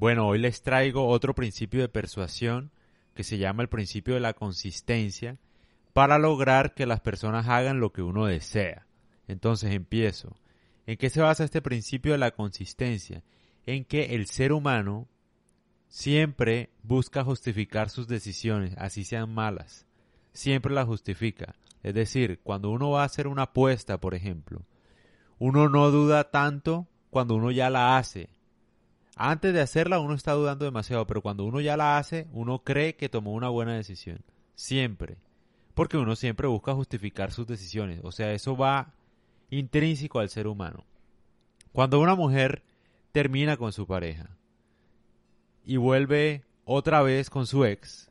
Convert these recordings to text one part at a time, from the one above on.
Bueno, hoy les traigo otro principio de persuasión que se llama el principio de la consistencia para lograr que las personas hagan lo que uno desea. Entonces empiezo. ¿En qué se basa este principio de la consistencia? En que el ser humano siempre busca justificar sus decisiones, así sean malas. Siempre las justifica. Es decir, cuando uno va a hacer una apuesta, por ejemplo, uno no duda tanto cuando uno ya la hace. Antes de hacerla uno está dudando demasiado, pero cuando uno ya la hace, uno cree que tomó una buena decisión. Siempre. Porque uno siempre busca justificar sus decisiones. O sea, eso va intrínseco al ser humano. Cuando una mujer termina con su pareja y vuelve otra vez con su ex,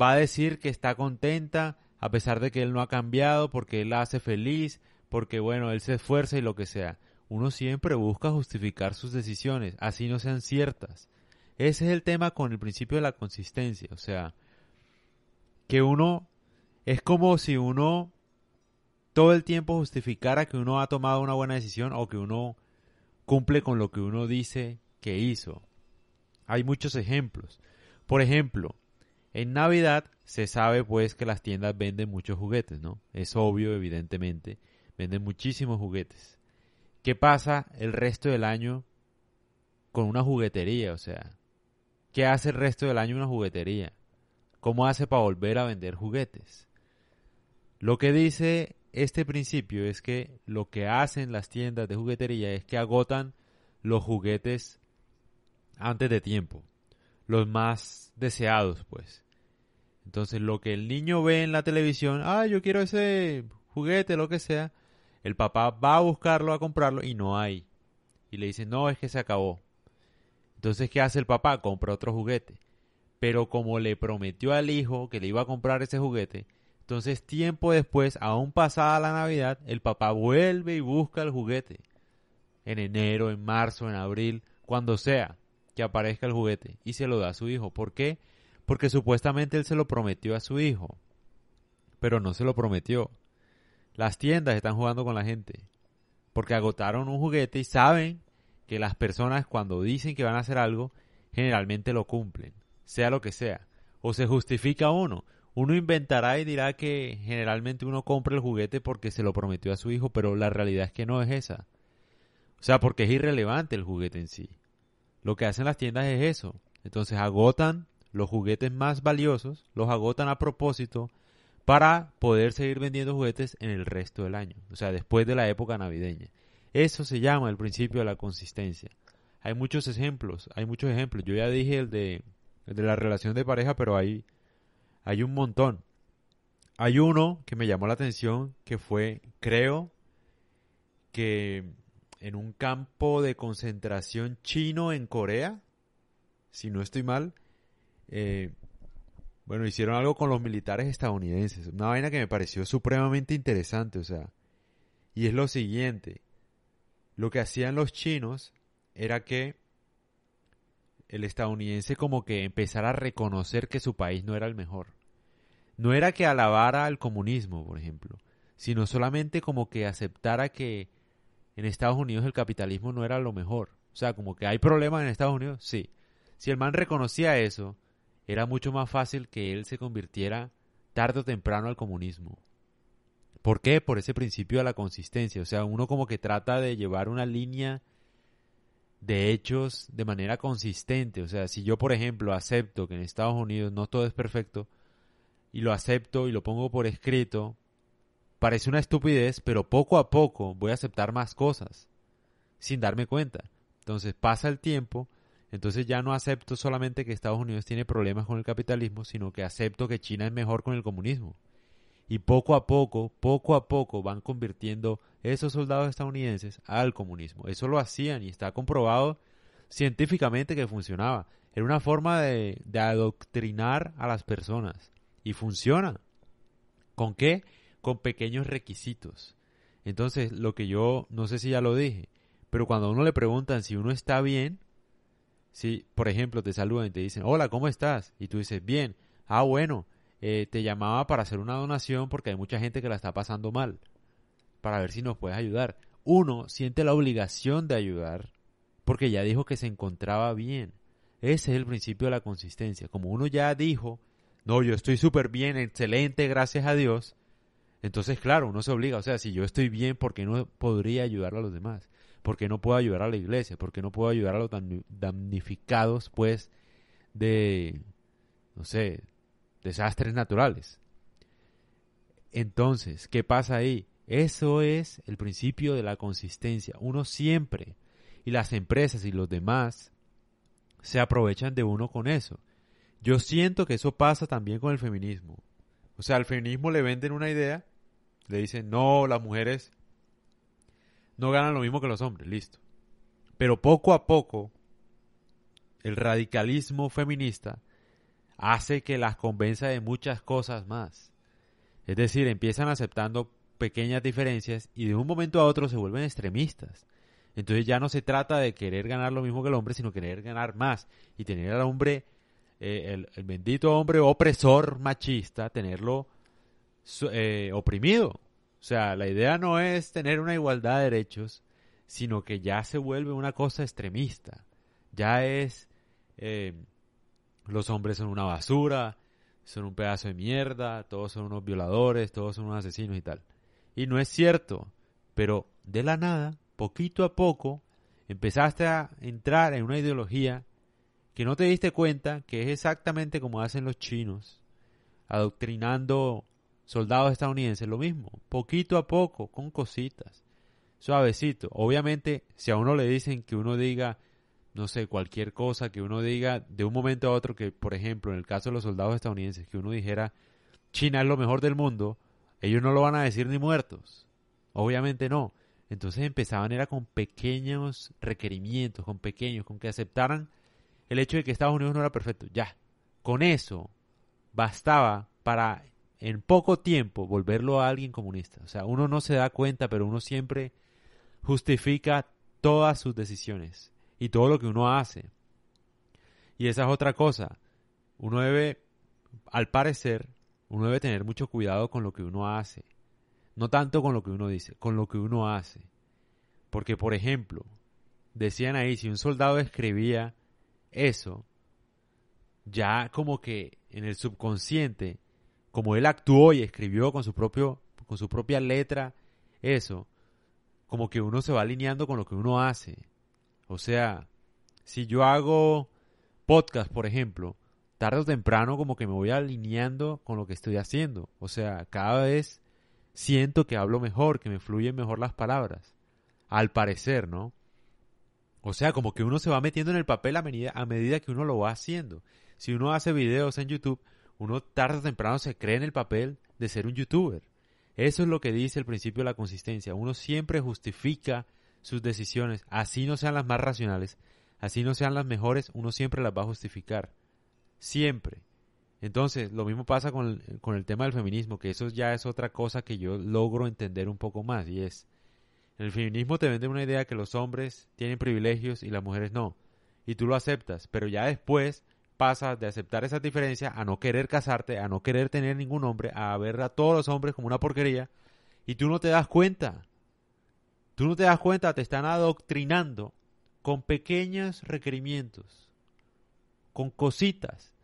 va a decir que está contenta a pesar de que él no ha cambiado, porque él la hace feliz, porque bueno, él se esfuerza y lo que sea. Uno siempre busca justificar sus decisiones, así no sean ciertas. Ese es el tema con el principio de la consistencia, o sea, que uno es como si uno todo el tiempo justificara que uno ha tomado una buena decisión o que uno cumple con lo que uno dice que hizo. Hay muchos ejemplos. Por ejemplo, en Navidad se sabe pues que las tiendas venden muchos juguetes, ¿no? Es obvio, evidentemente, venden muchísimos juguetes. ¿Qué pasa el resto del año con una juguetería? O sea, ¿qué hace el resto del año una juguetería? ¿Cómo hace para volver a vender juguetes? Lo que dice este principio es que lo que hacen las tiendas de juguetería es que agotan los juguetes antes de tiempo, los más deseados, pues. Entonces lo que el niño ve en la televisión, ah, yo quiero ese juguete, lo que sea, el papá va a buscarlo, a comprarlo y no hay. Y le dice, no, es que se acabó. Entonces, ¿qué hace el papá? Compra otro juguete. Pero como le prometió al hijo que le iba a comprar ese juguete, entonces tiempo después, aún pasada la Navidad, el papá vuelve y busca el juguete. En enero, en marzo, en abril, cuando sea que aparezca el juguete y se lo da a su hijo. ¿Por qué? porque supuestamente él se lo prometió a su hijo, pero no se lo prometió. Las tiendas están jugando con la gente, porque agotaron un juguete y saben que las personas cuando dicen que van a hacer algo, generalmente lo cumplen, sea lo que sea, o se justifica uno. Uno inventará y dirá que generalmente uno compra el juguete porque se lo prometió a su hijo, pero la realidad es que no es esa. O sea, porque es irrelevante el juguete en sí. Lo que hacen las tiendas es eso. Entonces agotan los juguetes más valiosos los agotan a propósito para poder seguir vendiendo juguetes en el resto del año, o sea, después de la época navideña. Eso se llama el principio de la consistencia. Hay muchos ejemplos, hay muchos ejemplos. Yo ya dije el de, la relación de pareja, pero hay, hay un montón. Hay uno que me llamó la atención que fue, creo, que en un campo de concentración chino en Corea, si no estoy mal, eh, bueno, hicieron algo con los militares estadounidenses. Una vaina que me pareció supremamente interesante, o sea. Y es lo siguiente. Lo que hacían los chinos era que el estadounidense como que empezara a reconocer que su país no era el mejor. No era que alabara al comunismo, por ejemplo, sino solamente como que aceptara que en Estados Unidos el capitalismo no era lo mejor. O sea, como que hay problemas en Estados Unidos, sí. Si el man reconocía eso era mucho más fácil que él se convirtiera tarde o temprano al comunismo. ¿Por qué? Por ese principio de la consistencia. O sea, uno como que trata de llevar una línea de hechos de manera consistente. O sea, si yo, por ejemplo, acepto que en Estados Unidos no todo es perfecto, y lo acepto y lo pongo por escrito, parece una estupidez, pero poco a poco voy a aceptar más cosas, sin darme cuenta. Entonces pasa el tiempo entonces ya no acepto solamente que Estados Unidos tiene problemas con el capitalismo, sino que acepto que China es mejor con el comunismo. Y poco a poco, poco a poco van convirtiendo esos soldados estadounidenses al comunismo. Eso lo hacían y está comprobado científicamente que funcionaba. Era una forma de, adoctrinar a las personas. Y funciona. ¿Con qué? Con pequeños requisitos. Entonces, lo que yo, no sé si ya lo dije, pero cuando a uno le preguntan si uno está bien, si, por ejemplo, te saludan y te dicen, hola, ¿cómo estás? Y tú dices, bien, ah, bueno, eh, te llamaba para hacer una donación porque hay mucha gente que la está pasando mal, para ver si nos puedes ayudar. Uno siente la obligación de ayudar porque ya dijo que se encontraba bien. Ese es el principio de la consistencia. Como uno ya dijo, no, yo estoy súper bien, excelente, gracias a Dios. Entonces, claro, uno se obliga. O sea, si yo estoy bien, ¿por qué no podría ayudar a los demás? ¿Por qué no puedo ayudar a la iglesia? ¿Por qué no puedo ayudar a los damnificados, pues, de, no sé, desastres naturales? Entonces, ¿qué pasa ahí? Eso es el principio de la consistencia. Uno siempre, y las empresas y los demás, se aprovechan de uno con eso. Yo siento que eso pasa también con el feminismo. O sea, al feminismo le venden una idea, le dicen, no, las mujeres no ganan lo mismo que los hombres, listo. Pero poco a poco, el radicalismo feminista hace que las convenza de muchas cosas más. Es decir, empiezan aceptando pequeñas diferencias y de un momento a otro se vuelven extremistas. Entonces ya no se trata de querer ganar lo mismo que el hombre, sino querer ganar más y tener al hombre, eh, el, bendito hombre opresor machista, tenerlo eh, oprimido. O sea, la idea no es tener una igualdad de derechos, sino que ya se vuelve una cosa extremista. Ya es eh, los hombres son una basura, son un pedazo de mierda, todos son unos violadores, todos son unos asesinos y tal. Y no es cierto, pero de la nada poquito a poco empezaste a entrar en una ideología que no te diste cuenta que es exactamente como hacen los chinos, adoctrinando soldados estadounidenses, lo mismo, poquito a poco, con cositas, suavecito. Obviamente, si a uno le dicen que uno diga, no sé, cualquier cosa, que uno diga de un momento a otro, que por ejemplo, en el caso de los soldados estadounidenses, que uno dijera, China es lo mejor del mundo, ellos no lo van a decir ni muertos. Obviamente no. Entonces empezaban era con pequeños requerimientos, con pequeños, con que aceptaran el hecho de que Estados Unidos no era perfecto. Ya, con eso bastaba para en poco tiempo volverlo a alguien comunista. O sea, uno no se da cuenta, pero uno siempre justifica todas sus decisiones y todo lo que uno hace. Y esa es otra cosa. Uno debe, al parecer, uno debe tener mucho cuidado con lo que uno hace. No tanto con lo que uno dice, con lo que uno hace. Porque, por ejemplo, decían ahí, si un soldado escribía eso, ya como que en el subconsciente, como él actuó y escribió con su propio, con su propia letra eso, como que uno se va alineando con lo que uno hace. O sea, si yo hago podcast, por ejemplo, tarde o temprano como que me voy alineando con lo que estoy haciendo. O sea, cada vez siento que hablo mejor, que me fluyen mejor las palabras. Al parecer, ¿no? O sea, como que uno se va metiendo en el papel a medida, a medida que uno lo va haciendo. Si uno hace videos en YouTube, uno tarde o temprano se cree en el papel de ser un youtuber. Eso es lo que dice el principio de la consistencia. Uno siempre justifica sus decisiones, así no sean las más racionales, así no sean las mejores, uno siempre las va a justificar. Siempre. Entonces, lo mismo pasa con el, con el tema del feminismo, que eso ya es otra cosa que yo logro entender un poco más, y es, el feminismo te vende una idea que los hombres tienen privilegios y las mujeres no, y tú lo aceptas, pero ya después pasas de aceptar esa diferencia a no querer casarte, a no querer tener ningún hombre, a ver a todos los hombres como una porquería, y tú no te das cuenta. Tú no te das cuenta, te están adoctrinando con pequeños requerimientos, con cositas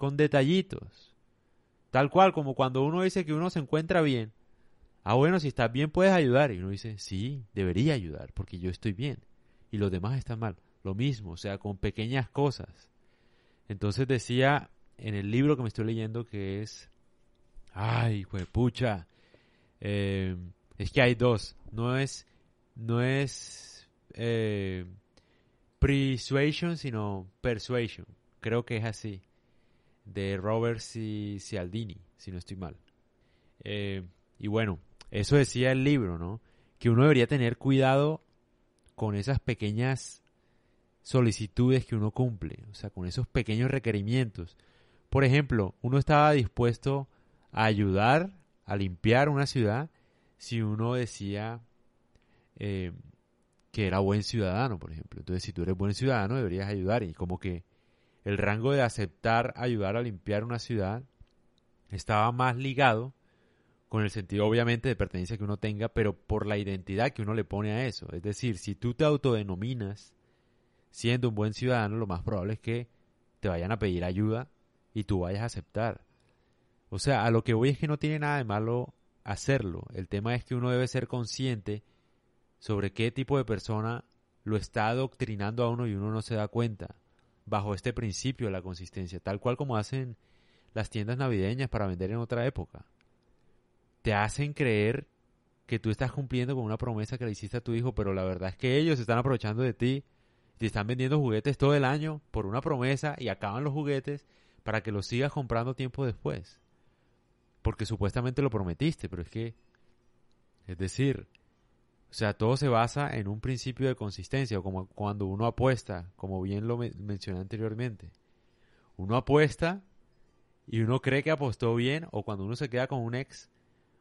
con detallitos. Tal cual como cuando uno dice que uno se encuentra bien. Ah, bueno, si estás bien puedes ayudar. Y uno dice, sí, debería ayudar porque yo estoy bien. Y los demás están mal. Lo mismo, o sea, con pequeñas cosas. Entonces decía en el libro que me estoy leyendo que es... Ay, pucha. Eh, es que hay dos. No es... No es... Eh, persuasion, sino persuasion. Creo que es así de Robert Cialdini, si no estoy mal. Eh, y bueno, eso decía el libro, ¿no? Que uno debería tener cuidado con esas pequeñas solicitudes que uno cumple, o sea, con esos pequeños requerimientos. Por ejemplo, uno estaba dispuesto a ayudar a limpiar una ciudad si uno decía eh, que era buen ciudadano, por ejemplo. Entonces, si tú eres buen ciudadano, deberías ayudar y como que el rango de aceptar ayudar a limpiar una ciudad estaba más ligado con el sentido obviamente de pertenencia que uno tenga, pero por la identidad que uno le pone a eso. Es decir, si tú te autodenominas siendo un buen ciudadano, lo más probable es que te vayan a pedir ayuda y tú vayas a aceptar. O sea, a lo que voy es que no tiene nada de malo hacerlo. El tema es que uno debe ser consciente sobre qué tipo de persona lo está adoctrinando a uno y uno no se da cuenta. Bajo este principio de la consistencia, tal cual como hacen las tiendas navideñas para vender en otra época. Te hacen creer que tú estás cumpliendo con una promesa que le hiciste a tu hijo, pero la verdad es que ellos están aprovechando de ti. Te están vendiendo juguetes todo el año por una promesa y acaban los juguetes para que los sigas comprando tiempo después. Porque supuestamente lo prometiste, pero es que, es decir, o sea, todo se basa en un principio de consistencia, como cuando uno apuesta, como bien lo mencioné anteriormente. Uno apuesta y uno cree que apostó bien, o cuando uno se queda con un ex,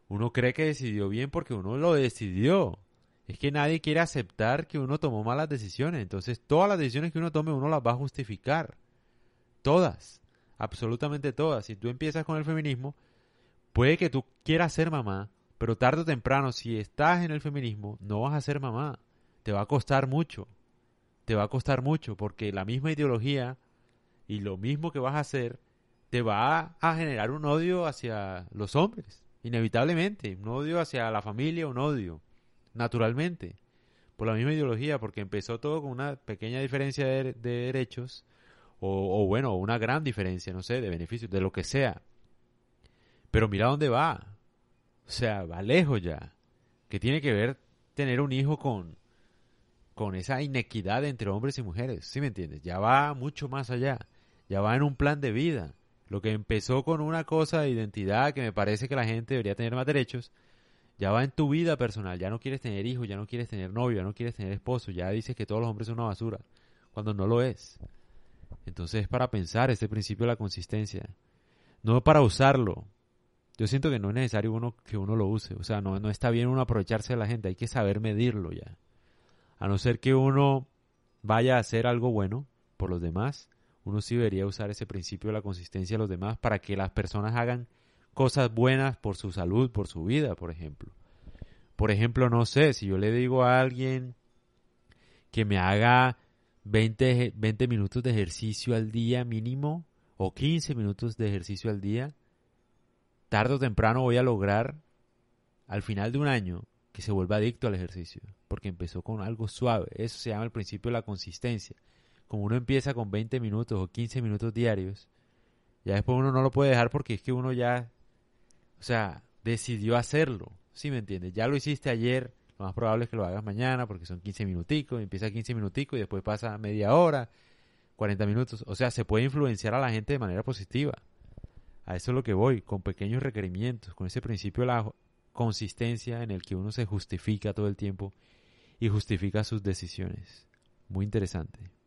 uno cree que decidió bien porque uno lo decidió. Es que nadie quiere aceptar que uno tomó malas decisiones. Entonces, todas las decisiones que uno tome, uno las va a justificar. Todas. Absolutamente todas. Si tú empiezas con el feminismo, puede que tú quieras ser mamá, pero tarde o temprano, si estás en el feminismo, no vas a ser mamá. Te va a costar mucho. Te va a costar mucho porque la misma ideología y lo mismo que vas a hacer te va a generar un odio hacia los hombres. Inevitablemente. Un odio hacia la familia, un odio. Naturalmente. Por la misma ideología, porque empezó todo con una pequeña diferencia de, derechos. O, o bueno, una gran diferencia, no sé, de beneficios, de lo que sea. Pero mira dónde va. O sea, va lejos ya. Que tiene que ver tener un hijo con, con esa inequidad entre hombres y mujeres. ¿Sí me entiendes? Ya va mucho más allá. Ya va en un plan de vida. Lo que empezó con una cosa de identidad que me parece que la gente debería tener más derechos, ya va en tu vida personal. Ya no quieres tener hijos, ya no quieres tener novio, ya no quieres tener esposo. Ya dices que todos los hombres son una basura. Cuando no lo es. Entonces es para pensar este principio de la consistencia. No para usarlo, yo siento que no es necesario uno que uno lo use. O sea, no, no está bien uno aprovecharse de la gente, hay que saber medirlo ya. A no ser que uno vaya a hacer algo bueno por los demás, uno sí debería usar ese principio de la consistencia de los demás para que las personas hagan cosas buenas por su salud, por su vida, por ejemplo. Por ejemplo, no sé, si yo le digo a alguien que me haga 20, 20 minutos de ejercicio al día mínimo o 15 minutos de ejercicio al día, tarde o temprano voy a lograr, al final de un año, que se vuelva adicto al ejercicio, porque empezó con algo suave. Eso se llama el principio de la consistencia. Como uno empieza con 20 minutos o 15 minutos diarios, ya después uno no lo puede dejar porque es que uno ya, o sea, decidió hacerlo. ¿Sí me entiendes? Ya lo hiciste ayer, lo más probable es que lo hagas mañana porque son 15 minuticos, empieza 15 minuticos y después pasa media hora, 40 minutos. O sea, se puede influenciar a la gente de manera positiva. A eso es lo que voy, con pequeños requerimientos, con ese principio de la consistencia en el que uno se justifica todo el tiempo y justifica sus decisiones. Muy interesante.